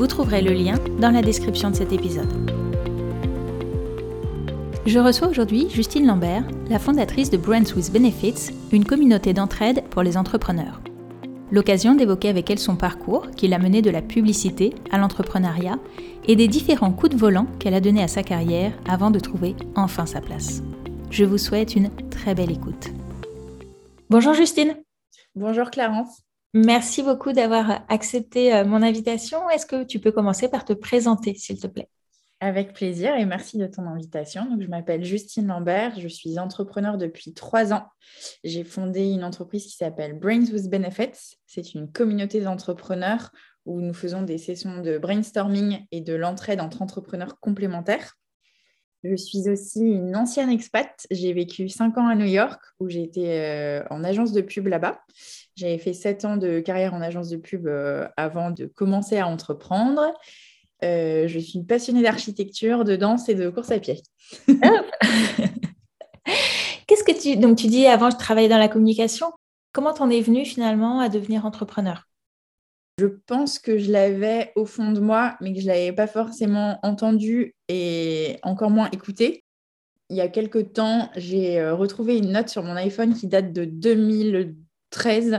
Vous trouverez le lien dans la description de cet épisode. Je reçois aujourd'hui Justine Lambert, la fondatrice de Brands with Benefits, une communauté d'entraide pour les entrepreneurs. L'occasion d'évoquer avec elle son parcours qui l'a mené de la publicité à l'entrepreneuriat et des différents coups de volant qu'elle a donnés à sa carrière avant de trouver enfin sa place. Je vous souhaite une très belle écoute. Bonjour Justine. Bonjour Clarence. Merci beaucoup d'avoir accepté euh, mon invitation. Est-ce que tu peux commencer par te présenter, s'il te plaît? Avec plaisir et merci de ton invitation. Je m'appelle Justine Lambert, je suis entrepreneur depuis trois ans. J'ai fondé une entreprise qui s'appelle Brains with Benefits. C'est une communauté d'entrepreneurs où nous faisons des sessions de brainstorming et de l'entraide entre entrepreneurs complémentaires. Je suis aussi une ancienne expat. J'ai vécu cinq ans à New York où j'ai été euh, en agence de pub là-bas. J'avais fait sept ans de carrière en agence de pub euh, avant de commencer à entreprendre. Euh, je suis passionnée d'architecture, de danse et de course à pied. Qu'est-ce que tu donc tu dis avant je travaillais dans la communication. Comment t'en es venue finalement à devenir entrepreneur? Je pense que je l'avais au fond de moi, mais que je ne l'avais pas forcément entendu et encore moins écouté. Il y a quelques temps, j'ai euh, retrouvé une note sur mon iPhone qui date de 2013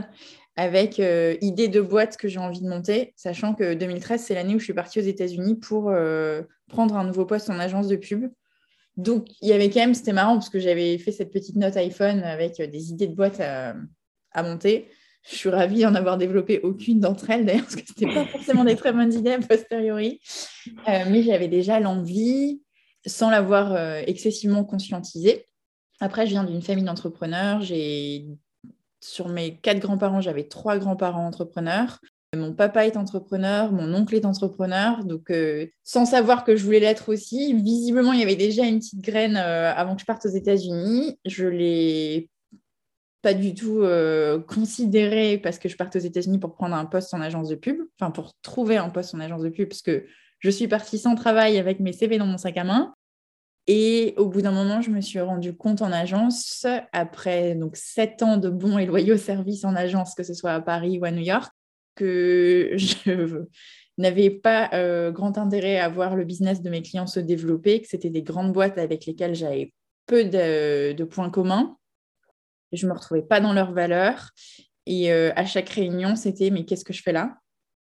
avec euh, idée de boîte que j'ai envie de monter, sachant que 2013, c'est l'année où je suis partie aux États-Unis pour euh, prendre un nouveau poste en agence de pub. Donc, il y avait quand même, c'était marrant parce que j'avais fait cette petite note iPhone avec des idées de boîte à monter. Je suis ravie d'en avoir développé aucune d'entre elles, d'ailleurs, parce que ce n'était pas forcément des très bonnes idées a posteriori. Euh, mais j'avais déjà l'envie, sans l'avoir euh, excessivement conscientisé. Après, je viens d'une famille d'entrepreneurs. J'ai sur mes quatre grands-parents, j'avais trois grands-parents entrepreneurs. Mon papa est entrepreneur, mon oncle est entrepreneur, donc euh, sans savoir que je voulais l'être aussi, visiblement il y avait déjà une petite graine avant que je parte aux États-Unis. Je l'ai pas du tout euh, considéré parce que je parte aux États-Unis pour prendre un poste en agence de pub, enfin pour trouver un poste en agence de pub, parce que je suis partie sans travail avec mes CV dans mon sac à main. Et au bout d'un moment, je me suis rendu compte en agence, après donc sept ans de bons et loyaux services en agence, que ce soit à Paris ou à New York, que je n'avais pas euh, grand intérêt à voir le business de mes clients se développer, que c'était des grandes boîtes avec lesquelles j'avais peu de points communs je ne me retrouvais pas dans leurs valeurs. Et euh, à chaque réunion, c'était mais qu'est-ce que je fais là?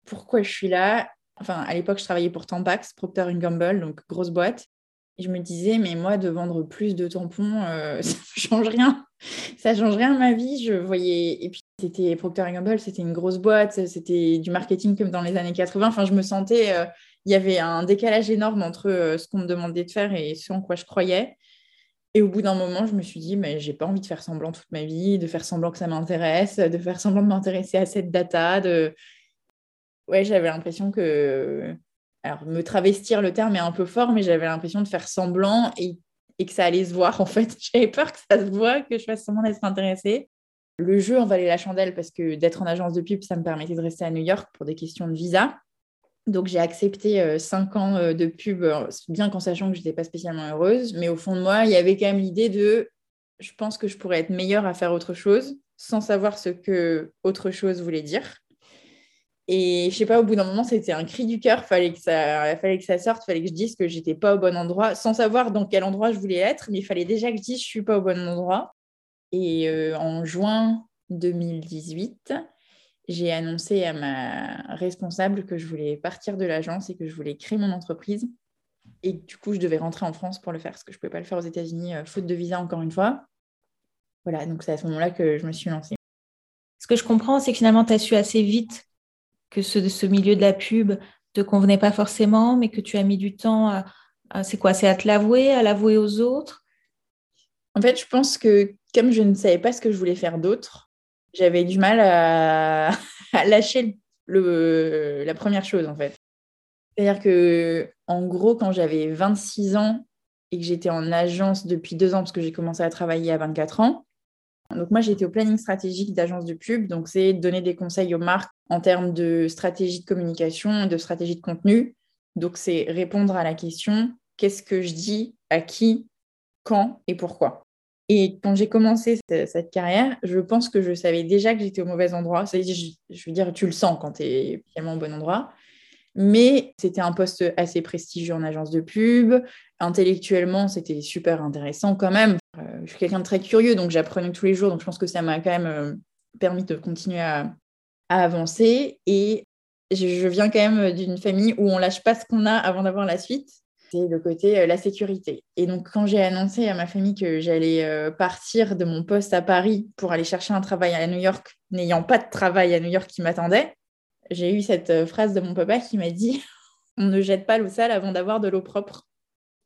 Pourquoi je suis là? Enfin, à l'époque, je travaillais pour Tampax, Procter Gamble, donc grosse boîte. Je me disais, mais moi, de vendre plus de tampons, euh, ça ne change rien. Ça change rien à ma vie. Je voyais. Et puis, c'était Procter Gamble, c'était une grosse boîte, c'était du marketing comme dans les années 80. Enfin, je me sentais. Euh, il y avait un décalage énorme entre ce qu'on me demandait de faire et ce en quoi je croyais. Et au bout d'un moment, je me suis dit, mais j'ai pas envie de faire semblant toute ma vie, de faire semblant que ça m'intéresse, de faire semblant de m'intéresser à cette data. De... Ouais, j'avais l'impression que. Alors, me travestir le terme est un peu fort, mais j'avais l'impression de faire semblant et, que ça allait se voir. En fait, j'avais peur que ça se voit, que je fasse semblant d'être intéressée. Le jeu en valait la chandelle parce que d'être en agence de pub, ça me permettait de rester à New York pour des questions de visa. Donc j'ai accepté euh, cinq ans euh, de pub, euh, bien qu'en sachant que je n'étais pas spécialement heureuse, mais au fond de moi, il y avait quand même l'idée de, je pense que je pourrais être meilleure à faire autre chose, sans savoir ce que autre chose voulait dire. Et je sais pas, au bout d'un moment, c'était un cri du cœur, fallait que ça, fallait que ça sorte, fallait que je dise que j'étais pas au bon endroit, sans savoir dans quel endroit je voulais être, mais il fallait déjà que je dise je suis pas au bon endroit. Et en juin 2018, j'ai annoncé à ma responsable que je voulais partir de l'agence et que je voulais créer mon entreprise. Et du coup, je devais rentrer en France pour le faire, parce que je ne pouvais pas le faire aux États-Unis, euh, faute de visa encore une fois. Voilà, donc c'est à ce moment-là que je me suis lancée. Ce que je comprends, c'est que finalement, tu as su assez vite que ce, ce milieu de la pub te convenait pas forcément, mais que tu as mis du temps à, c'est quoi C'est à te l'avouer, à l'avouer aux autres? En fait, je pense que comme je ne savais pas ce que je voulais faire d'autre, j'avais du mal à, lâcher le, la première chose, en fait. C'est-à-dire que, en gros, quand j'avais 26 ans et que j'étais en agence depuis deux ans, parce que j'ai commencé à travailler à 24 ans, donc moi j'étais au planning stratégique d'agence de pub, donc c'est donner des conseils aux marques en termes de stratégie de communication, de stratégie de contenu. Donc c'est répondre à la question qu'est-ce que je dis, à qui, quand et pourquoi? Et quand j'ai commencé cette, carrière, je pense que je savais déjà que j'étais au mauvais endroit. Je, je veux dire, tu le sens quand tu es finalement au bon endroit. Mais c'était un poste assez prestigieux en agence de pub. Intellectuellement, c'était super intéressant quand même. Euh, je suis quelqu'un de très curieux, donc j'apprenais tous les jours. Donc je pense que ça m'a quand même euh, permis de continuer à, avancer. Et je, viens quand même d'une famille où on lâche pas ce qu'on a avant d'avoir la suite c'est le côté euh, la sécurité. Et donc, quand j'ai annoncé à ma famille que j'allais euh, partir de mon poste à Paris pour aller chercher un travail à New York, n'ayant pas de travail à New York qui m'attendait, j'ai eu cette euh, phrase de mon papa qui m'a dit On ne jette pas l'eau sale avant d'avoir de l'eau propre.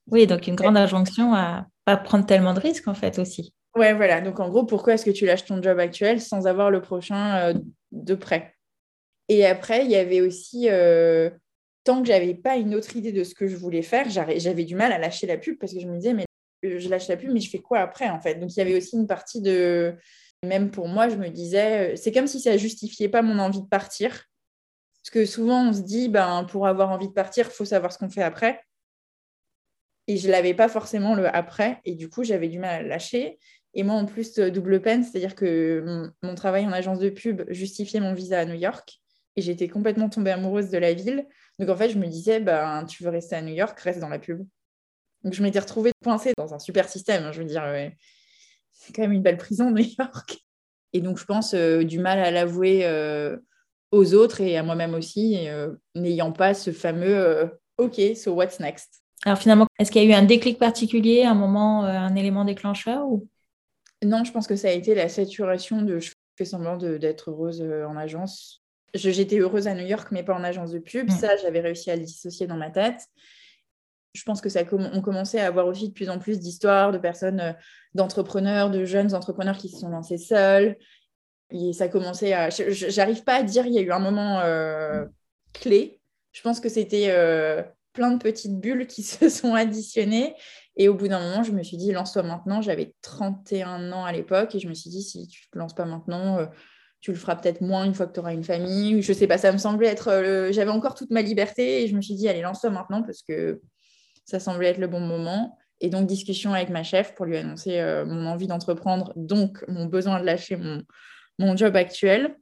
Oui, donc une grande injonction à pas prendre tellement de risques en fait aussi. Ouais, voilà. Donc en gros, pourquoi est-ce que tu lâches ton job actuel sans avoir le prochain de près Et après, il y avait aussi tant que j'avais pas une autre idée de ce que je voulais faire, j'avais du mal à lâcher la pub parce que je me disais, mais euh, je lâche la pub, mais je fais quoi après en fait? Donc il y avait aussi une partie de. Même pour moi, je me disais, euh, c'est comme si ça justifiait pas mon envie de partir. Parce que souvent, on se dit, ben, pour avoir envie de partir, il faut savoir ce qu'on fait après. Et je l'avais pas forcément le après. Et du coup, j'avais du mal à lâcher. Et moi, en plus, double peine, c'est-à-dire que mon travail en agence de pub justifiait mon visa à New York. Et j'étais complètement tombée amoureuse de la ville. Donc en fait, je me disais, ben, tu veux rester à New York, reste dans la pub. Donc je m'étais retrouvée coincée dans un super système. Hein, je veux dire, c'est quand même une belle prison, New York. Et donc je pense euh, du mal à l'avouer euh, aux autres et à moi-même aussi, euh, n'ayant pas ce fameux OK, so what's next? Alors finalement, est-ce qu'il y a eu un déclic particulier, un moment, un élément déclencheur ou... Non, je pense que ça a été la saturation de je fais semblant d'être heureuse en agence j'étais heureuse à New York, mais pas en agence de pub. Mm. Ça, j'avais réussi à le dissocier dans ma tête. Je pense que ça on commençait à avoir aussi de plus en plus d'histoires de personnes, euh, d'entrepreneurs, de jeunes entrepreneurs qui se sont lancés seuls. Et ça commençait à. J'arrive pas à dire, il y a eu un moment euh, clé. Je pense que c'était euh, plein de petites bulles qui se sont additionnées. Et au bout d'un moment, je me suis dit, lance-toi maintenant. J'avais 31 ans à l'époque et je me suis dit, si tu ne te lances pas maintenant, tu le feras peut-être moins une fois que tu auras une famille. Je sais pas, ça me semblait être. Euh, j'avais encore toute ma liberté et je me suis dit, allez, lance-toi maintenant parce que ça semblait être le bon moment. Et donc, discussion avec ma chef pour lui annoncer euh, mon envie d'entreprendre, donc mon besoin de lâcher mon, mon job actuel.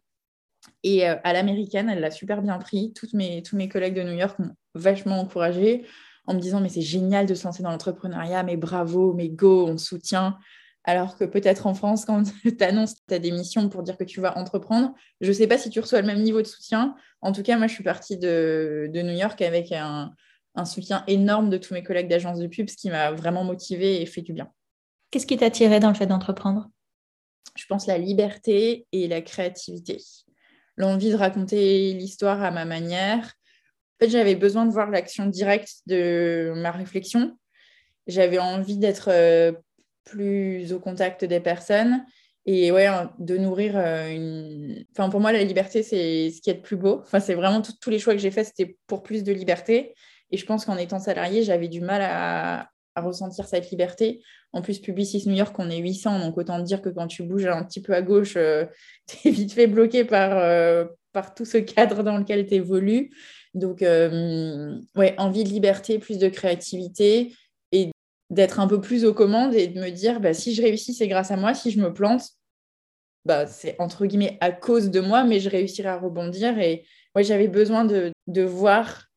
Et euh, à l'américaine, elle l'a super bien pris. Toutes mes, tous mes collègues de New York m'ont vachement encouragée en me disant Mais c'est génial de se lancer dans l'entrepreneuriat, mais bravo, mais go, on soutient. Alors que peut-être en France, quand tu annonces ta démission pour dire que tu vas entreprendre, je ne sais pas si tu reçois le même niveau de soutien. En tout cas, moi, je suis partie de, New York avec un, soutien énorme de tous mes collègues d'agence de pub, ce qui m'a vraiment motivée et fait du bien. Qu'est-ce qui t'a tiré dans le fait d'entreprendre? Je pense la liberté et la créativité. L'envie de raconter l'histoire à ma manière. En fait, j'avais besoin de voir l'action directe de ma réflexion. J'avais envie d'être euh, plus au contact des personnes et ouais, de nourrir euh, une. Enfin, pour moi, la liberté, c'est ce qui est le plus beau. Enfin, c'est vraiment tous les choix que j'ai faits, c'était pour plus de liberté. Et je pense qu'en étant salarié, j'avais du mal à, ressentir cette liberté. En plus, Publicis New York, on est 800, donc autant dire que quand tu bouges un petit peu à gauche, euh, tu es vite fait bloqué par, euh, par tout ce cadre dans lequel tu évolues. Donc, ouais, envie de liberté, plus de créativité d'être un peu plus aux commandes et de me dire bah, si je réussis, c'est grâce à moi. Si je me plante, bah, c'est entre guillemets à cause de moi, mais je réussirai à rebondir. Et ouais, j'avais besoin de, de, voir,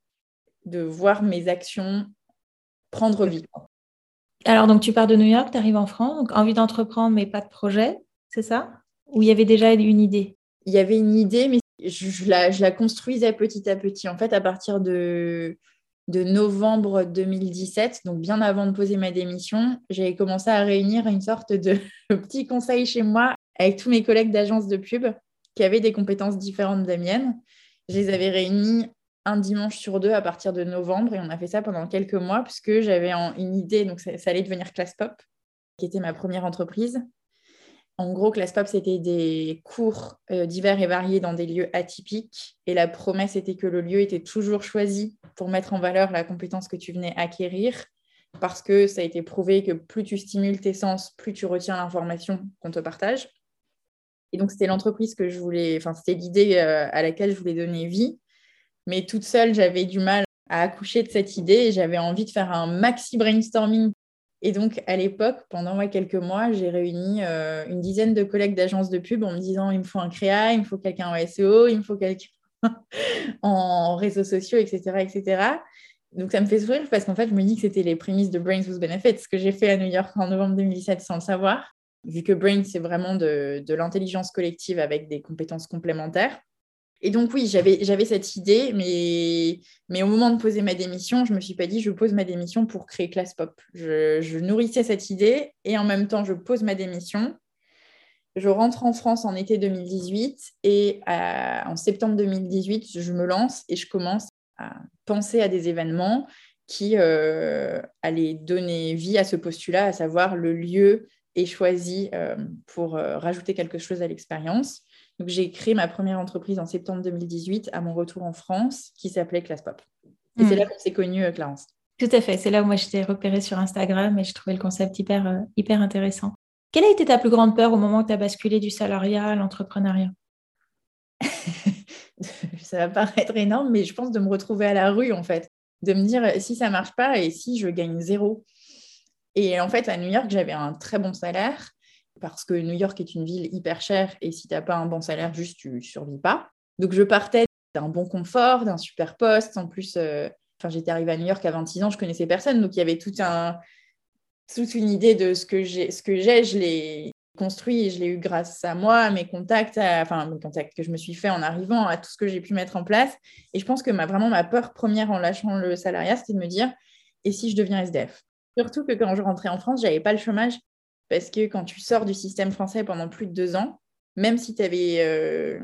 de voir mes actions prendre vie. Alors, donc, tu pars de New York, tu arrives en France, donc envie d'entreprendre, mais pas de projet, c'est ça? Ou il y avait déjà une idée? Il y avait une idée, mais je, la, je la construisais petit à petit. En fait, à partir de de novembre 2017, donc bien avant de poser ma démission, j'avais commencé à réunir une sorte de petit conseil chez moi avec tous mes collègues d'agence de pub qui avaient des compétences différentes des miennes. Je les avais réunis un dimanche sur deux à partir de novembre et on a fait ça pendant quelques mois puisque j'avais une idée, donc ça, allait devenir Class Pop, qui était ma première entreprise. En gros, Class Pop, c'était des cours euh, divers et variés dans des lieux atypiques. Et la promesse était que le lieu était toujours choisi pour mettre en valeur la compétence que tu venais acquérir. Parce que ça a été prouvé que plus tu stimules tes sens, plus tu retiens l'information qu'on te partage. Et donc, c'était l'entreprise que je voulais, enfin, c'était l'idée euh, à laquelle je voulais donner vie. Mais toute seule, j'avais du mal à accoucher de cette idée et j'avais envie de faire un maxi brainstorming et donc, à l'époque, pendant quelques mois, j'ai réuni euh, une dizaine de collègues d'agences de pub en me disant il me faut un créa, il me faut quelqu'un en SEO, il me faut quelqu'un en réseaux sociaux, etc., etc. Donc, ça me fait sourire parce qu'en fait, je me dis que c'était les prémices de Brains with Benefits, ce que j'ai fait à New York en novembre 2017 sans le savoir, vu que Brains, c'est vraiment de l'intelligence collective avec des compétences complémentaires. Et donc, oui, j'avais cette idée, mais, au moment de poser ma démission, je ne me suis pas dit je pose ma démission pour créer Class Pop. Je, nourrissais cette idée et en même temps, je pose ma démission. Je rentre en France en été 2018 et en septembre 2018, je me lance et je commence à penser à des événements qui euh, allaient donner vie à ce postulat, à savoir le lieu est choisi euh, pour euh, rajouter quelque chose à l'expérience. Donc, j'ai créé ma première entreprise en septembre 2018 à mon retour en France qui s'appelait Classpop. Et c'est hmm. là qu'on s'est connus, euh, Clarence. Tout à fait. C'est là où moi je t'ai repéré sur Instagram et je trouvais le concept hyper, euh, hyper intéressant. Quelle a été ta plus grande peur au moment où tu as basculé du salariat à l'entrepreneuriat? Ça va paraître énorme, mais je pense de me retrouver à la rue en fait. De me dire si ça marche pas et si je gagne zéro. Et en fait, à New York, j'avais un très bon salaire parce que New York est une ville hyper chère et si tu n'as pas un bon salaire, juste tu survis pas. Donc je partais d'un bon confort, d'un super poste. En plus, euh, j'étais arrivée à New York à 26 ans, je connaissais personne, donc il y avait tout un, toute une idée de ce que j'ai, ce que j'ai, je l'ai construit et je l'ai eu grâce à moi, à mes contacts, enfin mes contacts que je me suis fait en arrivant, à tout ce que j'ai pu mettre en place. Et je pense que ma, vraiment ma peur première en lâchant le salariat, c'était de me dire, et si je deviens SDF Surtout que quand je rentrais en France, j'avais pas le chômage parce que quand tu sors du système français pendant plus de deux ans, même si tu avais euh,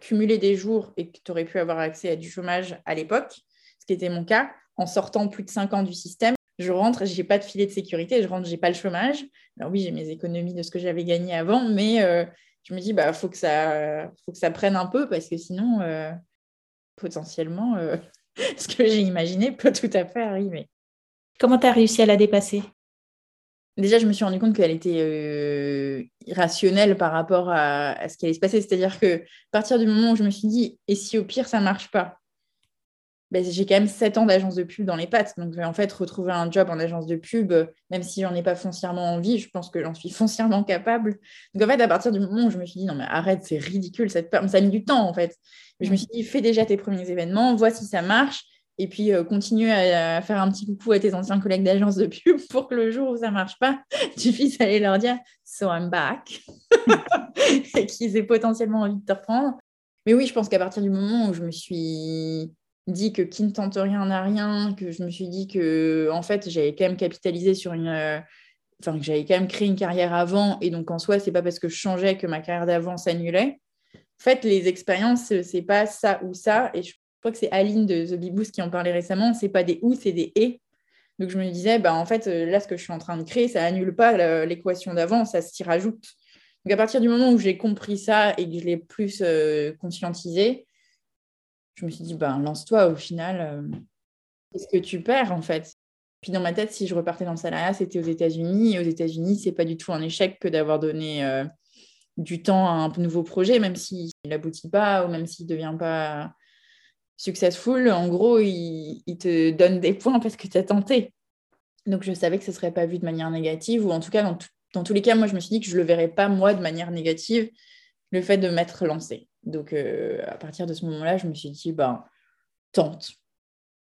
cumulé des jours et que tu aurais pu avoir accès à du chômage à l'époque, ce qui était mon cas, en sortant plus de cinq ans du système, je rentre, je n'ai pas de filet de sécurité, je rentre, je n'ai pas le chômage. Alors oui, j'ai mes économies de ce que j'avais gagné avant, mais euh, je me dis, bah, faut que ça, faut que ça prenne un peu parce que sinon, euh, potentiellement, ce que j'ai imaginé peut tout à fait arriver. Comment tu as réussi à la dépasser? Déjà, je me suis rendu compte qu'elle était euh, irrationnelle par rapport à, ce qui allait se passer. C'est-à-dire que à partir du moment où je me suis dit, et si au pire, ça ne marche pas? Ben, J'ai quand même 7 ans d'agence de pub dans les pattes. Donc, en fait, retrouver un job en agence de pub, même si j'en ai pas foncièrement envie, je pense que j'en suis foncièrement capable. Donc, en fait, à partir du moment où je me suis dit, non, mais arrête, c'est ridicule, ça, a mis du temps, en fait. je me suis dit, fais déjà tes premiers événements, vois si ça marche et puis euh, continue à, faire un petit coucou à tes anciens collègues d'agence de pub pour que le jour où ça ne marche pas, tu puisses aller leur dire So I'm back et qu'ils aient potentiellement envie de te reprendre. Mais oui, je pense qu'à partir du moment où je me suis dit que qui ne tente rien n'a rien, que je me suis dit que en fait j'avais quand même capitalisé sur une. Euh, enfin, que j'avais quand même créé une carrière avant, et donc en soi, c'est pas parce que je changeais que ma carrière d'avant s'annulait. En fait, les expériences, c'est pas ça ou ça, et crois que c'est Aline de The Big Boost qui en parlait récemment, c'est pas des ou, c'est des et. Donc je me disais, bah, en fait, euh, là, ce que je suis en train de créer, ça annule pas l'équation d'avant, ça s'y rajoute. Donc à partir du moment où j'ai compris ça et que je l'ai plus euh, conscientisé, je me suis dit, ben, lance-toi au final. Euh, qu'est-ce que tu perds en fait? Puis dans ma tête, si je repartais dans le salariat, c'était aux États-Unis. Et aux États-Unis, c'est pas du tout un échec que d'avoir donné du temps à un nouveau projet, même s'il n'aboutit pas ou même s'il ne devient pas successful, en gros, il, te donne des points parce que tu as tenté. Donc, je savais que ce ne serait pas vu de manière négative, ou en tout cas, dans, tous les cas, moi, je me suis dit que je ne le verrais pas, moi, de manière négative, le fait de m'être lancé. Donc, euh, à partir de ce moment-là, je me suis dit, ben, tente.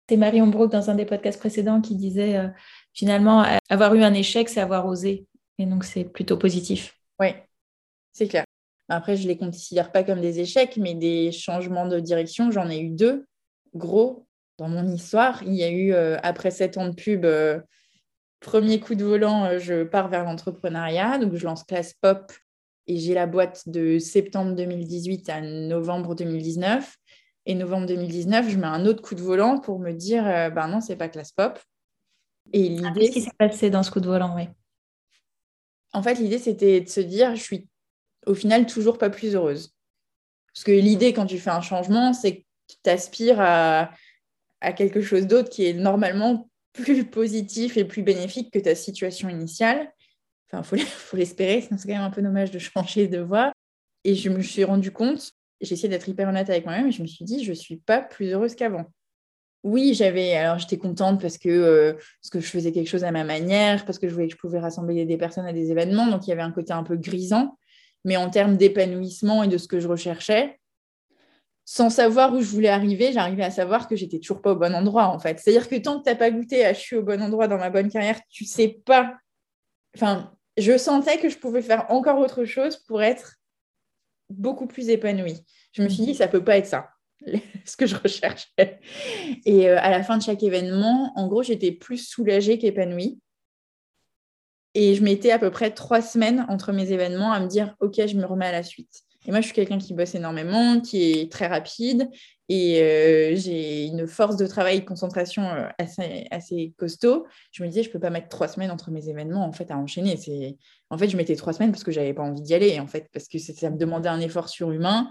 C'est Marion Brook dans un des podcasts précédents qui disait, euh, finalement, avoir eu un échec, c'est avoir osé. Et donc, c'est plutôt positif. Oui, c'est clair. Après, je ne les considère pas comme des échecs, mais des changements de direction, j'en ai eu deux gros dans mon histoire. Il y a eu, euh, après sept ans de pub, euh, premier coup de volant, euh, je pars vers l'entrepreneuriat. Donc, je lance Classe Pop et j'ai la boîte de septembre 2018 à novembre 2019. Et novembre 2019, je mets un autre coup de volant pour me dire, ben non, c'est pas Classe Pop. Et ah, l'idée. Qu'est-ce qui s'est passé dans ce coup de volant, oui? En fait, l'idée, c'était de se dire, je suis au final toujours pas plus heureuse. Parce que l'idée, quand tu fais un changement, c'est que tu aspires à, quelque chose d'autre qui est normalement plus positif et plus bénéfique que ta situation initiale. Enfin, il faut l'espérer, c'est quand même un peu dommage de changer de voie. Et je me suis rendu compte, j'ai essayé d'être hyper honnête avec moi-même, et je me suis dit, je ne suis pas plus heureuse qu'avant. Oui, j'avais, alors j'étais contente parce que, euh, parce que je faisais quelque chose à ma manière, parce que je voyais que je pouvais rassembler des personnes à des événements, donc il y avait un côté un peu grisant. Mais en termes d'épanouissement et de ce que je recherchais, sans savoir où je voulais arriver, j'arrivais à savoir que j'étais toujours pas au bon endroit en fait. C'est-à-dire que tant que tu n'as pas goûté à je suis au bon endroit dans ma bonne carrière, tu sais pas. Enfin, je sentais que je pouvais faire encore autre chose pour être beaucoup plus épanouie. Je me suis dit, ça peut pas être ça, ce que je recherchais. Et euh, à la fin de chaque événement, en gros, j'étais plus soulagée qu'épanouie. Et je mettais à peu près trois semaines entre mes événements à me dire, OK, je me remets à la suite. Et moi, je suis quelqu'un qui bosse énormément, qui est très rapide et euh, j'ai une force de travail et de concentration euh, assez, assez costaud. Je me disais, je ne peux pas mettre trois semaines entre mes événements en fait à enchaîner. En fait, je mettais trois semaines parce que je n'avais pas envie d'y aller, en fait, parce que ça me demandait un effort surhumain.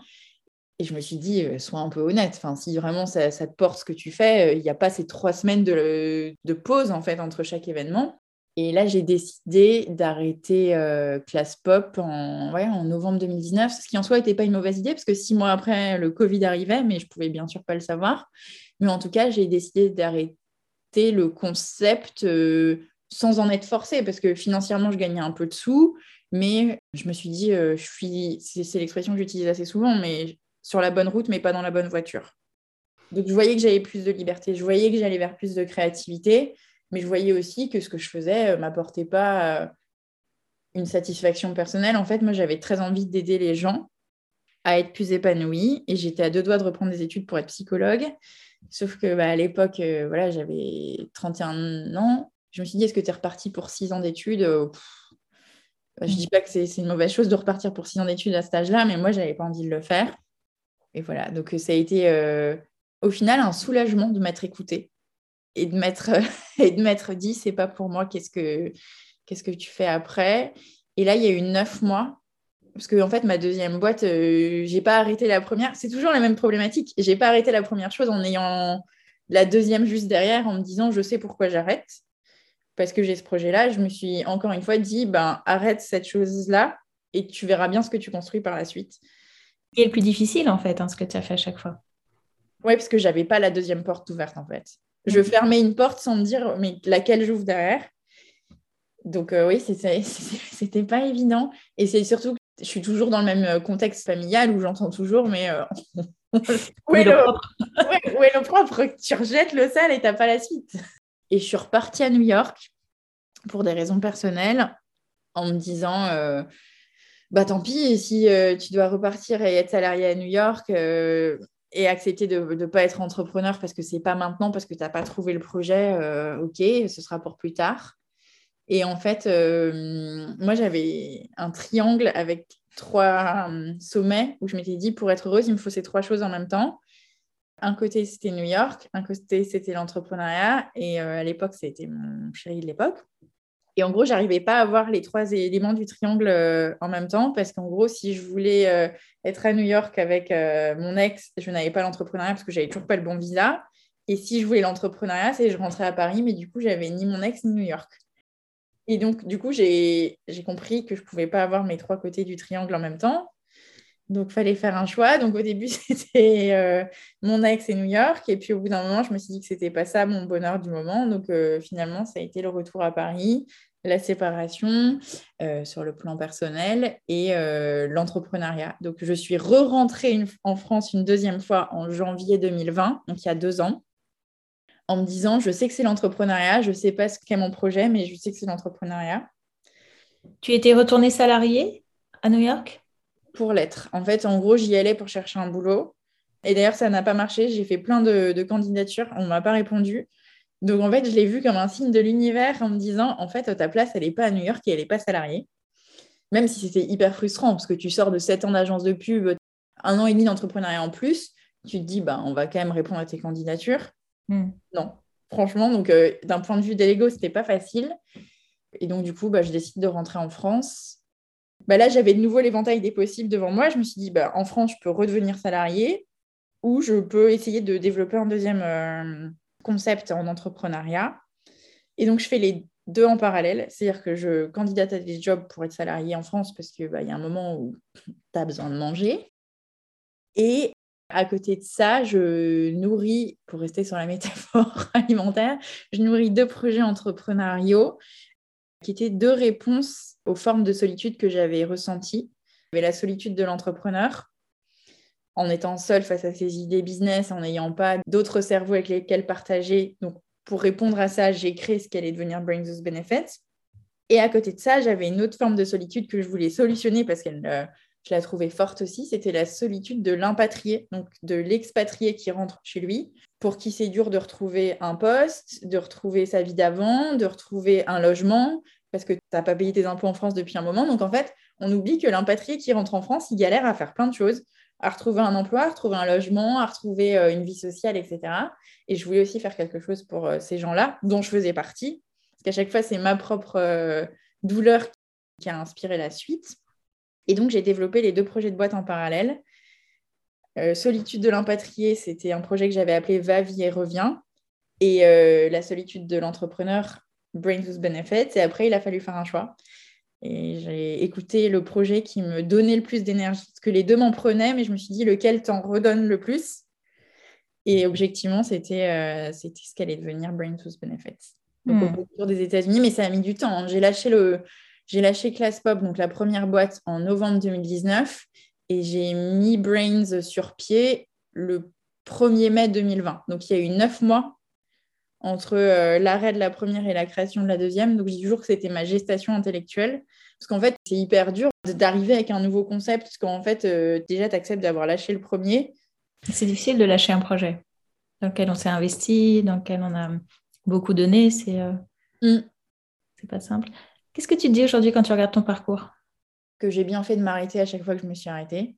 Et je me suis dit, euh, sois un peu honnête. Enfin, si vraiment ça, te porte ce que tu fais, il n'y a pas ces trois semaines de, de pause en fait entre chaque événement. Et là, j'ai décidé d'arrêter euh, classe pop en, novembre 2019, ce qui en soi n'était pas une mauvaise idée, parce que six mois après, le Covid arrivait, mais je pouvais bien sûr pas le savoir. Mais en tout cas, j'ai décidé d'arrêter le concept euh, sans en être forcée, parce que financièrement, je gagnais un peu de sous, mais je me suis dit, euh, je suis, c'est l'expression que j'utilise assez souvent, mais sur la bonne route, mais pas dans la bonne voiture. Donc, je voyais que j'avais plus de liberté, je voyais que j'allais vers plus de créativité mais je voyais aussi que ce que je faisais euh, m'apportait pas euh, une satisfaction personnelle. En fait, moi, j'avais très envie d'aider les gens à être plus épanouis et j'étais à deux doigts de reprendre des études pour être psychologue. Sauf que bah, à l'époque, euh, voilà, j'avais 31 ans. Je me suis dit, est-ce que tu es reparti pour six ans d'études? Bah, Je ne dis pas que c'est une mauvaise chose de repartir pour six ans d'études à cet âge-là, mais moi, je n'avais pas envie de le faire. Et voilà, donc ça a été au final un soulagement de m'être écoutée et de m'être et de m'être dit c'est pas pour moi qu'est-ce que qu'est-ce que tu fais après? Et là il y a eu neuf mois parce que en fait ma deuxième boîte euh, j'ai pas arrêté la première. C'est toujours la même problématique. J'ai pas arrêté la première chose en ayant la deuxième juste derrière en me disant je sais pourquoi j'arrête. Parce que j'ai ce projet là je me suis encore une fois dit ben arrête cette chose là et tu verras bien ce que tu construis par la suite. Et le plus difficile en fait hein, ce que tu as fait à chaque fois. Oui parce que j'avais pas la deuxième porte ouverte en fait je fermais une porte sans me dire mais laquelle j'ouvre derrière. Donc euh, oui, c'était pas évident. Et c'est surtout que je suis toujours dans le même euh, contexte familial où j'entends toujours, mais euh, où, est le, propre où est le propre? Tu rejettes le sel et t'as pas la suite. Et je suis repartie à New York pour des raisons personnelles en me disant bah tant pis, si tu dois repartir et être salarié à New York, et accepter de ne pas être entrepreneur parce que c'est pas maintenant, parce que tu n'as pas trouvé le projet, euh, ok, ce sera pour plus tard. Et en fait, euh, moi, j'avais un triangle avec trois euh, sommets où je m'étais dit, pour être heureuse, il me faut ces trois choses en même temps. Un côté, c'était New York, un côté, c'était l'entrepreneuriat, et à l'époque, c'était mon chéri de l'époque. Et en gros, j'arrivais pas à voir les trois éléments du triangle euh, en même temps parce qu'en gros, si je voulais euh, être à New York avec euh, mon ex, je n'avais pas l'entrepreneuriat parce que j'avais toujours pas le bon visa. Et si je voulais l'entrepreneuriat, c'est je rentrais à Paris, mais du coup, j'avais ni mon ex ni New York. Et donc, du coup, j'ai compris que je pouvais pas avoir mes trois côtés du triangle en même temps. Donc, il fallait faire un choix. Donc, au début, c'était mon ex et New York. Et puis, au bout d'un moment, je me suis dit que c'était pas ça mon bonheur du moment. Donc, finalement, ça a été le retour à Paris, la séparation sur le plan personnel et l'entrepreneuriat. Donc, je suis re-rentrée en France une deuxième fois en janvier 2020, donc il y a deux ans, en me disant, je sais que c'est l'entrepreneuriat, je sais pas ce qu'est mon projet, mais je sais que c'est l'entrepreneuriat. Tu étais retournée salariée à New York? Pour l'être. En fait, en gros, j'y allais pour chercher un boulot. Et d'ailleurs, ça n'a pas marché. J'ai fait plein de, candidatures. On ne m'a pas répondu. Donc, en fait, je l'ai vu comme un signe de l'univers en me disant, en fait, ta place, elle n'est pas à New York et elle n'est pas salariée. Même si c'était hyper frustrant, parce que tu sors de 7 ans d'agence de pub, un an et demi d'entrepreneuriat en plus, tu te dis, bah, on va quand même répondre à tes candidatures. Hmm. Non, franchement, donc euh, d'un point de vue ce n'était pas facile. Et donc, du coup, bah, je décide de rentrer en France. Bah, là, j'avais de nouveau l'éventail des possibles devant moi. Je me suis dit, bah, en France, je peux redevenir salarié ou je peux essayer de développer un deuxième euh, concept en entrepreneuriat. Et donc, je fais les deux en parallèle. C'est-à-dire que je candidate à des jobs pour être salarié en France parce qu'il bah, y a un moment où tu as besoin de manger. Et à côté de ça, je nourris, pour rester sur la métaphore alimentaire, je nourris deux projets entrepreneuriaux qui étaient deux réponses aux formes de solitude que j'avais ressenties. Il y avait la solitude de l'entrepreneur, en étant seul face à ses idées business, en n'ayant pas d'autres cerveaux avec lesquels partager. Donc, pour répondre à ça, j'ai créé ce qu'allait devenir Brings Us Benefits. Et à côté de ça, j'avais une autre forme de solitude que je voulais solutionner parce qu'elle euh, je la trouvais forte aussi, c'était la solitude de l'impatrié, donc de l'expatrié qui rentre chez lui, pour qui c'est dur de retrouver un poste, de retrouver sa vie d'avant, de retrouver un logement, parce que tu n'as pas payé tes impôts en France depuis un moment. Donc en fait, on oublie que l'impatrié qui rentre en France, il galère à faire plein de choses, à retrouver un emploi, à retrouver un logement, à retrouver euh, une vie sociale, etc. Et je voulais aussi faire quelque chose pour euh, ces gens-là, dont je faisais partie, parce qu'à chaque fois, c'est ma propre euh, douleur qui a inspiré la suite. Et donc, j'ai développé les deux projets de boîte en parallèle. Euh, solitude de l'impatrié, c'était un projet que j'avais appelé Va, vie et reviens. Et euh, la solitude de l'entrepreneur, Brain Whose Benefits. Et après, il a fallu faire un choix. Et j'ai écouté le projet qui me donnait le plus d'énergie, parce que les deux m'en prenaient, mais je me suis dit lequel t'en redonne le plus? Et objectivement, c'était euh, ce qu'allait devenir Brain Whose Benefits. Donc, au hmm. des États-Unis, mais ça a mis du temps. Hein. J'ai lâché le, j'ai lâché Class Pop, donc la première boîte, en novembre 2019 et j'ai mis Brains sur pied le 1er mai 2020. Donc il y a eu neuf mois entre euh, l'arrêt de la première et la création de la deuxième. Donc je dis toujours que c'était ma gestation intellectuelle. Parce qu'en fait, c'est hyper dur d'arriver avec un nouveau concept, parce qu'en fait, euh, déjà, tu acceptes d'avoir lâché le premier. C'est difficile de lâcher un projet dans lequel on s'est investi, dans lequel on a beaucoup donné. C'est euh... Mm. pas simple. Qu'est-ce que tu te dis aujourd'hui quand tu regardes ton parcours? Que j'ai bien fait de m'arrêter à chaque fois que je me suis arrêtée.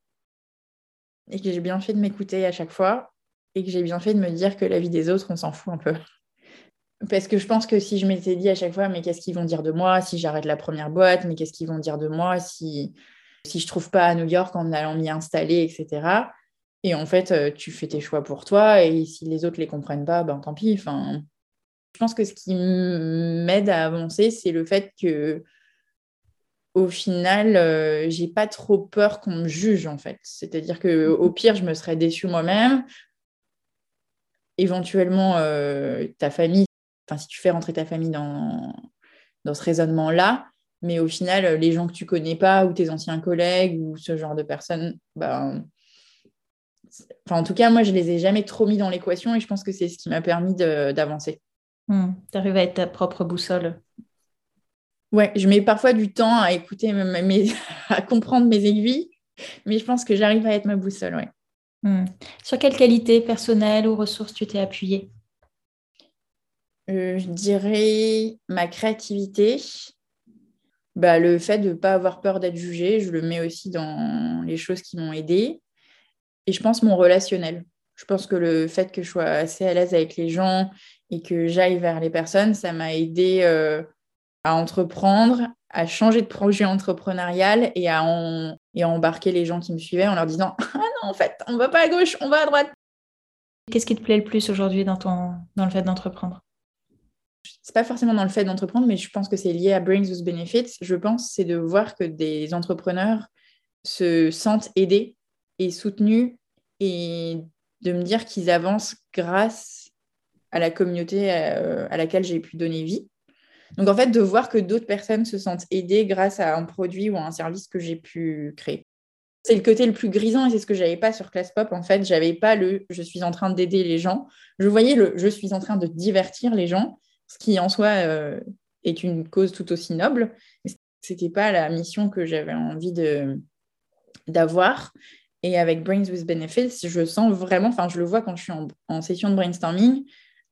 Et que j'ai bien fait de m'écouter à chaque fois. Et que j'ai bien fait de me dire que la vie des autres, on s'en fout un peu. Parce que je pense que si je m'étais dit à chaque fois, mais qu'est-ce qu'ils vont dire de moi si j'arrête la première boîte, mais qu'est-ce qu'ils vont dire de moi si, si je trouve pas à New York en allant m'y installer, etc. Et en fait, euh, tu fais tes choix pour toi, et si les autres les comprennent pas, ben tant pis. Enfin, je pense que ce qui m'aide à avancer, c'est le fait que au final, euh, j'ai pas trop peur qu'on me juge en fait. C'est-à-dire que au pire, je me serais déçue moi-même. Éventuellement, euh, ta famille, enfin si tu fais rentrer ta famille dans, dans ce raisonnement-là, mais au final, les gens que tu connais pas ou tes anciens collègues ou ce genre de personnes, ben, enfin, en tout cas, moi, je les ai jamais trop mis dans l'équation et je pense que c'est ce qui m'a permis d'avancer. Hmm. tu arrives à être ta propre boussole. Ouais, je mets parfois du temps à écouter, mes, à comprendre mes aiguilles, mais je pense que j'arrive à être ma boussole. Ouais. Hmm. Sur quelle qualité personnelle ou ressources tu t'es appuyée? Euh, Je dirais ma créativité. Bah, le fait de ne pas avoir peur d'être jugée, je le mets aussi dans les choses qui m'ont aidée. Et je pense mon relationnel. Je pense que le fait que je sois assez à l'aise avec les gens et que j'aille vers les personnes, ça m'a aidé euh, à entreprendre, à changer de projet entrepreneurial et à, embarquer les gens qui me suivaient en leur disant Ah non, en fait, on ne va pas à gauche, on va à droite. Qu'est-ce qui te plaît le plus aujourd'hui dans, ton, dans le fait d'entreprendre? C'est pas forcément dans le fait d'entreprendre, mais je pense que c'est lié à Brings Those Benefits. Je pense c'est de voir que des entrepreneurs se sentent aidés et soutenus et de me dire qu'ils avancent grâce à la communauté euh, à, laquelle j'ai pu donner vie. Donc en fait, de voir que d'autres personnes se sentent aidées grâce à un produit ou à un service que j'ai pu créer. C'est le côté le plus grisant et c'est ce que je n'avais pas sur Class Pop. En fait, j'avais pas le je suis en train d'aider les gens. Je voyais le je suis en train de divertir les gens, ce qui en soi euh, est une cause tout aussi noble. C'était pas la mission que j'avais envie de d'avoir. Et avec Brains with Benefits, je sens vraiment, enfin, je le vois quand je suis en, en session de brainstorming,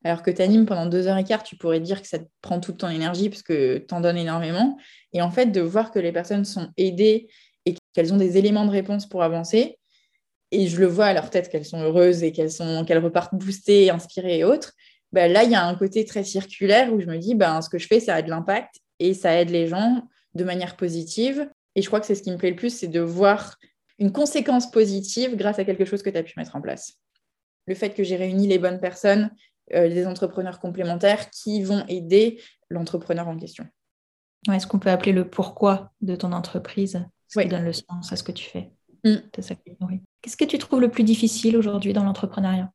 alors que tu animes pendant deux heures et quart, tu pourrais dire que ça te prend toute ton énergie parce que tu en donnes énormément. Et en fait, de voir que les personnes sont aidées et qu'elles ont des éléments de réponse pour avancer, et je le vois à leur tête qu'elles sont heureuses et qu'elles sont qu'elles repartent boostées, inspirées et autres, ben là, il y a un côté très circulaire où je me dis, ben, ce que je fais, ça a de l'impact et ça aide les gens de manière positive. Et je crois que c'est ce qui me plaît le plus, c'est de voir une conséquence positive grâce à quelque chose que tu as pu mettre en place. Le fait que j'ai réuni les bonnes personnes, euh, les entrepreneurs complémentaires qui vont aider l'entrepreneur en question. Est-ce qu'on peut appeler le pourquoi de ton entreprise Ce qui donne le sens à ce que tu fais. Mm. Qu'est-ce que tu trouves le plus difficile aujourd'hui dans l'entrepreneuriat?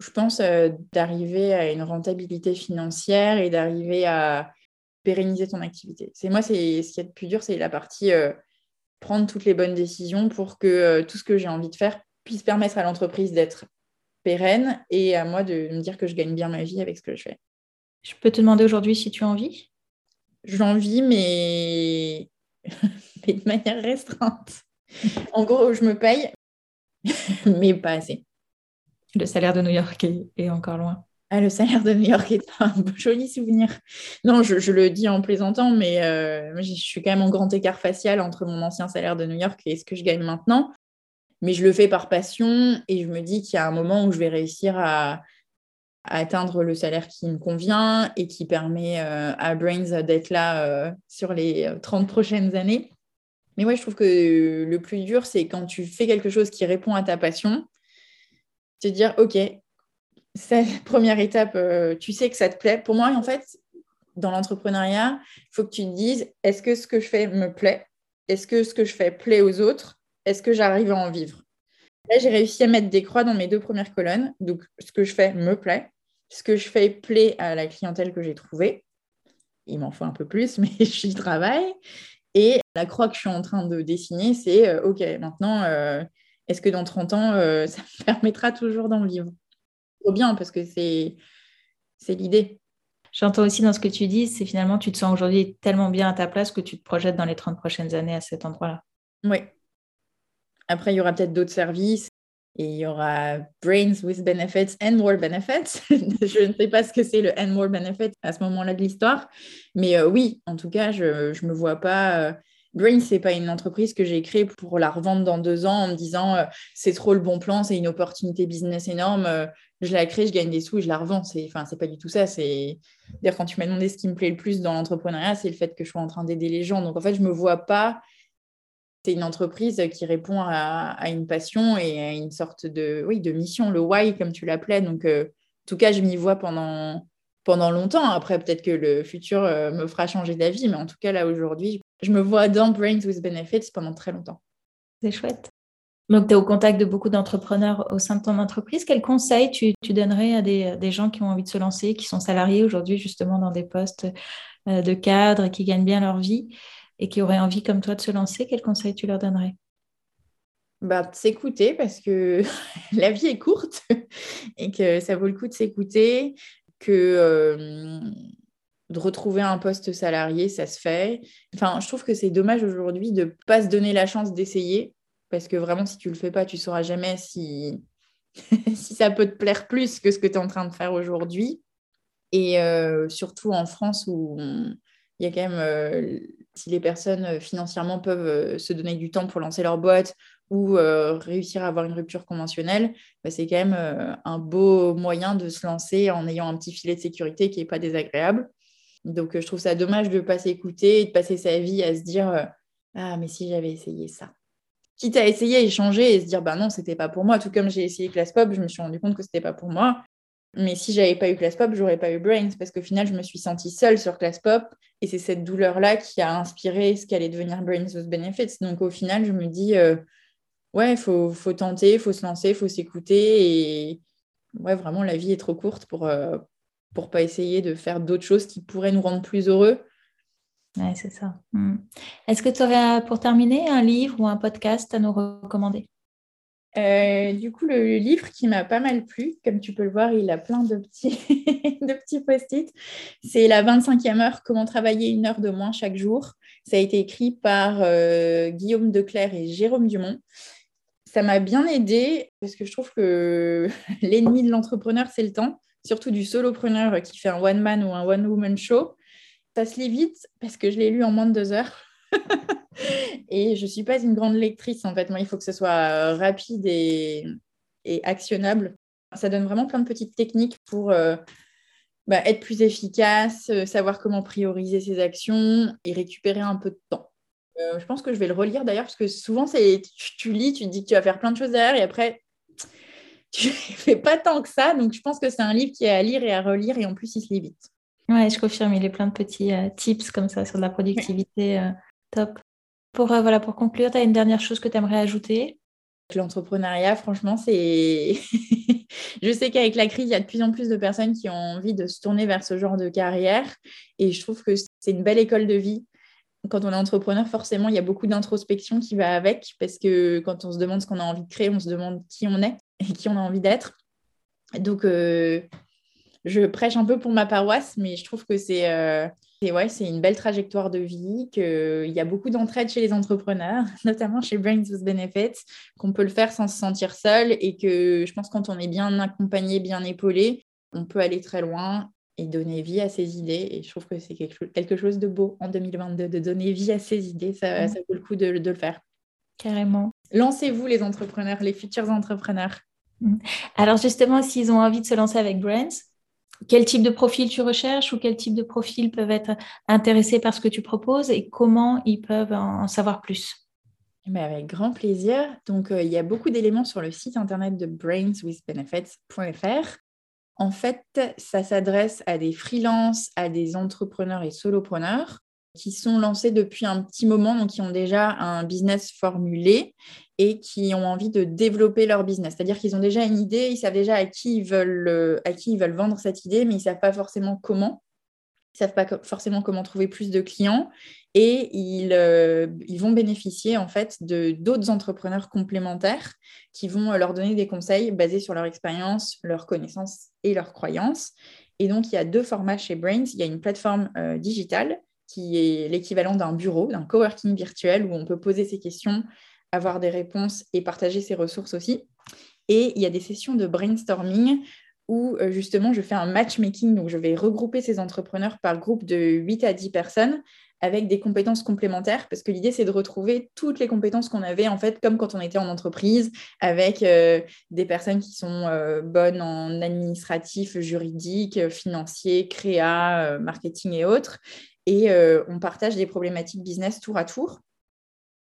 Je pense euh, d'arriver à une rentabilité financière et d'arriver à pérenniser ton activité. C'est moi, c'est ce qui est le plus dur, c'est la partie euh, prendre toutes les bonnes décisions pour que tout ce que j'ai envie de faire puisse permettre à l'entreprise d'être pérenne et à moi de me dire que je gagne bien ma vie avec ce que je fais. Je peux te demander aujourd'hui si tu as envie J'en vis, mais... mais de manière restreinte. en gros, je me paye, mais pas assez. Le salaire de New York est, encore loin. Ah, le salaire de New York est un joli souvenir. Non, je, le dis en plaisantant, mais euh, je suis quand même en grand écart facial entre mon ancien salaire de New York et ce que je gagne maintenant. Mais je le fais par passion et je me dis qu'il y a un moment où je vais réussir à, atteindre le salaire qui me convient et qui permet euh, à Brains d'être là euh, sur les 30 prochaines années. Mais ouais, je trouve que le plus dur, c'est quand tu fais quelque chose qui répond à ta passion, te dire, OK, cette première étape, euh, tu sais que ça te plaît. Pour moi, en fait, dans l'entrepreneuriat, il faut que tu te dises, est-ce que ce que je fais me plaît? Est-ce que ce que je fais plaît aux autres? Est-ce que j'arrive à en vivre? Là, j'ai réussi à mettre des croix dans mes deux premières colonnes. Donc, ce que je fais me plaît. Ce que je fais plaît à la clientèle que j'ai trouvée. Il m'en faut un peu plus, mais j'y travaille. Et la croix que je suis en train de dessiner, c'est euh, OK, maintenant, euh, est-ce que dans 30 ans, euh, ça me permettra toujours d'en vivre? Trop bien, parce que c'est l'idée. J'entends aussi dans ce que tu dis, c'est finalement, tu te sens aujourd'hui tellement bien à ta place que tu te projettes dans les 30 prochaines années à cet endroit-là. Oui. Après, il y aura peut-être d'autres services et il y aura Brains with Benefits and More Benefits. je ne sais pas ce que c'est le and More Benefits à ce moment-là de l'histoire, mais oui, en tout cas, je ne me vois pas Brain, c'est pas une entreprise que j'ai créée pour la revendre dans deux ans en me disant euh, c'est trop le bon plan, c'est une opportunité business énorme, euh, je la crée, je gagne des sous et je la revends. C'est, enfin, c'est pas du tout ça. C'est dire quand tu m'as demandé ce qui me plaît le plus dans l'entrepreneuriat, c'est le fait que je sois en train d'aider les gens. Donc en fait, je me vois pas. C'est une entreprise qui répond à, une passion et à une sorte de, oui, de mission, le why comme tu l'appelais. Donc euh, en tout cas, je m'y vois pendant pendant longtemps. Après, peut-être que le futur me fera changer d'avis, mais en tout cas, là, aujourd'hui, je me vois dans Brains with Benefits pendant très longtemps. C'est chouette. Donc, tu es au contact de beaucoup d'entrepreneurs au sein de ton entreprise. Quels conseils tu, donnerais à des, gens qui ont envie de se lancer, qui sont salariés aujourd'hui justement dans des postes euh, de cadre qui gagnent bien leur vie? Et qui auraient envie comme toi de se lancer Quels conseils tu leur donnerais? Bah, s'écouter parce que la vie est courte et que ça vaut le coup de s'écouter, que euh, de retrouver un poste salarié, ça se fait. Enfin, je trouve que c'est dommage aujourd'hui de ne pas se donner la chance d'essayer, parce que vraiment, si tu ne le fais pas, tu ne sauras jamais si... si ça peut te plaire plus que ce que tu es en train de faire aujourd'hui. Et euh, surtout en France où il y a quand même, euh, si les personnes euh, financièrement peuvent se donner du temps pour lancer leur boîte ou réussir à avoir une rupture conventionnelle, bah, c'est quand même un beau moyen de se lancer en ayant un petit filet de sécurité qui n'est pas désagréable. Donc, euh, je trouve ça dommage de ne pas s'écouter et de passer sa vie à se dire euh, Ah, mais si j'avais essayé ça. Quitte à essayer, échanger et se dire Bah non, c'était pas pour moi. Tout comme j'ai essayé Class Pop, je me suis rendu compte que c'était pas pour moi. Mais si j'avais pas eu Class Pop, j'aurais pas eu Brains parce qu'au final, je me suis sentie seule sur Class Pop et c'est cette douleur-là qui a inspiré ce qu'allait devenir Brains with Benefits. Donc, au final, je me dis euh, Ouais, il faut, faut, tenter, il faut se lancer, il faut s'écouter et vraiment, la vie est trop courte pour, pour pas essayer de faire d'autres choses qui pourraient nous rendre plus heureux. Ouais, c'est ça. Hmm. Est-ce que tu aurais, pour terminer, un livre ou un podcast à nous recommander? Euh, du coup, le livre qui m'a pas mal plu, comme tu peux le voir, il a plein de petits, de petits post-it. C'est La 25e heure, comment travailler une heure de moins chaque jour. Ça a été écrit par euh, Guillaume Declerc et Jérôme Dumont. Ça m'a bien aidé parce que je trouve que l'ennemi de l'entrepreneur, c'est le temps surtout du solopreneur qui fait un one-man ou un one-woman show. Ça se lit vite parce que je l'ai lu en moins de deux heures. et je ne suis pas une grande lectrice, en fait. Moi, il faut que ce soit rapide et, actionnable. Ça donne vraiment plein de petites techniques pour, euh, bah, être plus efficace, savoir comment prioriser ses actions et récupérer un peu de temps. je pense que je vais le relire d'ailleurs parce que souvent c'est tu, lis, tu te dis que tu vas faire plein de choses derrière et après tu fais pas tant que ça. Donc je pense que c'est un livre qui est à lire et à relire et en plus il se lit vite. Ouais, je confirme, il est plein de petits tips comme ça sur de la productivité. top. Pour, voilà, pour conclure, tu as une dernière chose que tu aimerais ajouter? L'entrepreneuriat, franchement, c'est. je sais qu'avec la crise, il y a de plus en plus de personnes qui ont envie de se tourner vers ce genre de carrière. Et je trouve que c'est une belle école de vie. Quand on est entrepreneur, forcément, il y a beaucoup d'introspection qui va avec. Parce que quand on se demande ce qu'on a envie de créer, on se demande qui on est et qui on a envie d'être. Donc, euh, je prêche un peu pour ma paroisse, mais je trouve que c'est. Euh, ouais, c'est une belle trajectoire de vie, qu'il y a beaucoup d'entraide chez les entrepreneurs, notamment chez Brains with Benefits, qu'on peut le faire sans se sentir seul et que je pense quand on est bien accompagné, bien épaulé, on peut aller très loin et donner vie à ses idées. Et je trouve que c'est quelque chose de beau en 2022, de donner vie à ses idées. Ça, ça vaut le coup de, de le faire. Carrément. Lancez-vous les entrepreneurs, les futurs entrepreneurs. Alors justement, s'ils ont envie de se lancer avec Brains, quel type de profil tu recherches ou quel type de profil peuvent être intéressés par ce que tu proposes et comment ils peuvent en savoir plus? Mais avec grand plaisir. Donc, euh, il y a beaucoup d'éléments sur le site internet de brainswithbenefits.fr. En fait, ça s'adresse à des freelances, à des entrepreneurs et solopreneurs qui sont lancés depuis un petit moment, donc qui ont déjà un business formulé et qui ont envie de développer leur business. C'est-à-dire qu'ils ont déjà une idée, ils savent déjà à qui ils veulent, euh, à qui ils veulent vendre cette idée, mais ils ne savent pas forcément comment. Ils ne savent pas forcément comment trouver plus de clients et ils, euh, ils vont bénéficier en fait de d'autres entrepreneurs complémentaires qui vont euh, leur donner des conseils basés sur leur expérience, leurs connaissances et leurs croyances. Et donc, il y a deux formats chez Brains. Il y a une plateforme digitale qui est l'équivalent d'un bureau, d'un coworking virtuel où on peut poser ses questions, avoir des réponses et partager ses ressources aussi. Et il y a des sessions de brainstorming où euh, justement je fais un matchmaking, donc je vais regrouper ces entrepreneurs par groupe de 8 à 10 personnes avec des compétences complémentaires, parce que l'idée c'est de retrouver toutes les compétences qu'on avait en fait comme quand on était en entreprise, avec euh, des personnes qui sont euh, bonnes en administratif, juridique, financier, créa, marketing et autres, et on partage des problématiques business tour à tour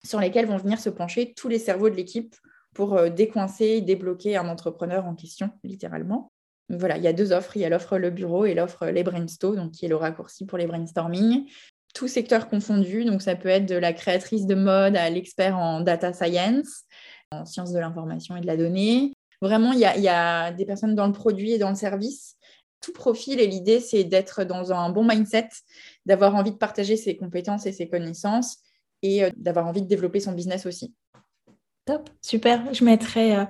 sur lesquelles vont venir se pencher tous les cerveaux de l'équipe pour euh, décoincer, débloquer un entrepreneur en question, littéralement. voilà, il y a deux offres. Il y a l'offre Le Bureau et l'offre Les Brainstorm, donc qui est le raccourci pour les brainstorming. Tous secteurs confondus, donc ça peut être de la créatrice de mode à l'expert en data science, en sciences de l'information et de la donnée. Vraiment, il y, a, il y a des personnes dans le produit et dans le service tout profil et l'idée, c'est d'être dans un bon mindset, d'avoir envie de partager ses compétences et ses connaissances et euh, d'avoir envie de développer son business aussi. Top, super. Je mettrai euh,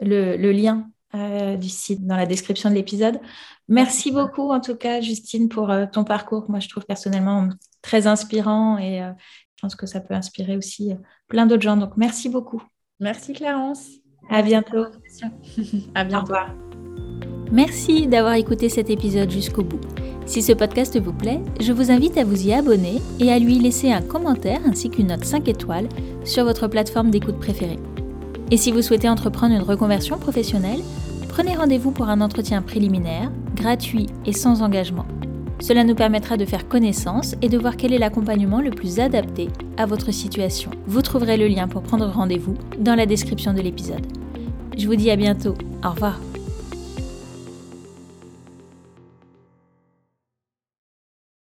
le, lien euh, du site dans la description de l'épisode. Merci beaucoup en tout cas, Justine, pour ton parcours. Moi, je trouve personnellement très inspirant et je pense que ça peut inspirer aussi plein d'autres gens. Donc, merci beaucoup. Merci Clarence. À bientôt. à bientôt. Au revoir. Merci d'avoir écouté cet épisode jusqu'au bout. Si ce podcast vous plaît, je vous invite à vous y abonner et à lui laisser un commentaire ainsi qu'une note 5 étoiles sur votre plateforme d'écoute préférée. Et si vous souhaitez entreprendre une reconversion professionnelle, prenez rendez-vous pour un entretien préliminaire, gratuit et sans engagement. Cela nous permettra de faire connaissance et de voir quel est l'accompagnement le plus adapté à votre situation. Vous trouverez le lien pour prendre rendez-vous dans la description de l'épisode. Je vous dis à bientôt. Au revoir.